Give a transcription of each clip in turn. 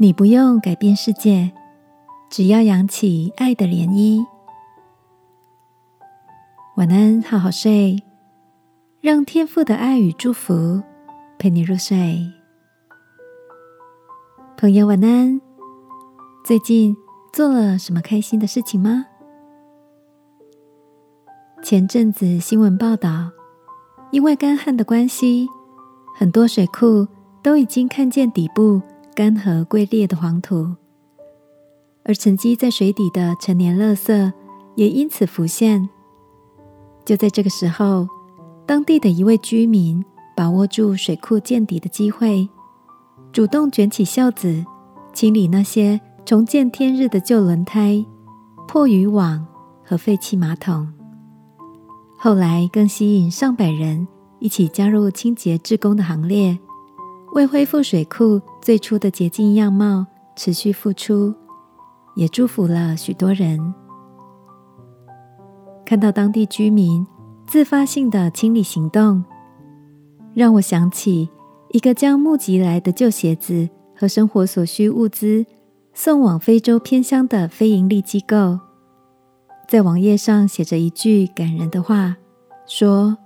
你不用改变世界，只要扬起爱的涟漪。晚安，好好睡，让天父的爱与祝福陪你入睡。朋友，晚安。最近做了什么开心的事情吗？前阵子新闻报道，因为干旱的关系，很多水库都已经看见底部。干涸龟裂的黄土，而沉积在水底的陈年垃圾也因此浮现。就在这个时候，当地的一位居民把握住水库见底的机会，主动卷起袖子清理那些重见天日的旧轮胎、破渔网和废弃马桶。后来更吸引上百人一起加入清洁志工的行列。为恢复水库最初的洁净样貌持续付出，也祝福了许多人。看到当地居民自发性的清理行动，让我想起一个将募集来的旧鞋子和生活所需物资送往非洲偏乡的非营利机构，在网页上写着一句感人的话，说：“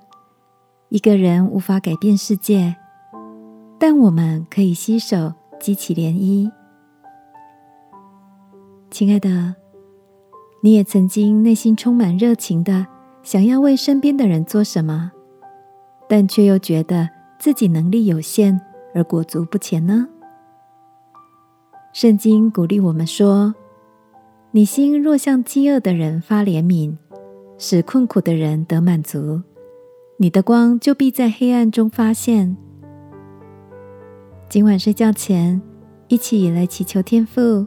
一个人无法改变世界。”但我们可以携手激起涟漪，亲爱的，你也曾经内心充满热情的想要为身边的人做什么，但却又觉得自己能力有限而裹足不前呢？圣经鼓励我们说：“你心若向饥饿的人发怜悯，使困苦的人得满足，你的光就必在黑暗中发现。”今晚睡觉前，一起来祈求天父，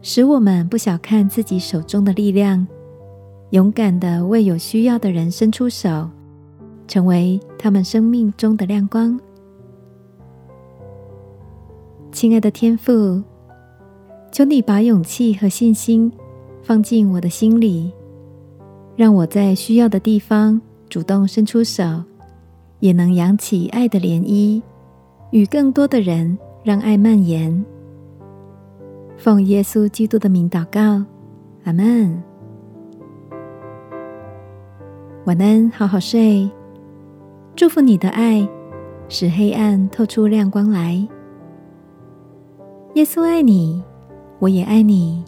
使我们不小看自己手中的力量，勇敢的为有需要的人伸出手，成为他们生命中的亮光。亲爱的天父，求你把勇气和信心放进我的心里，让我在需要的地方主动伸出手，也能扬起爱的涟漪。与更多的人让爱蔓延，奉耶稣基督的名祷告，阿门。晚安，好好睡。祝福你的爱，使黑暗透出亮光来。耶稣爱你，我也爱你。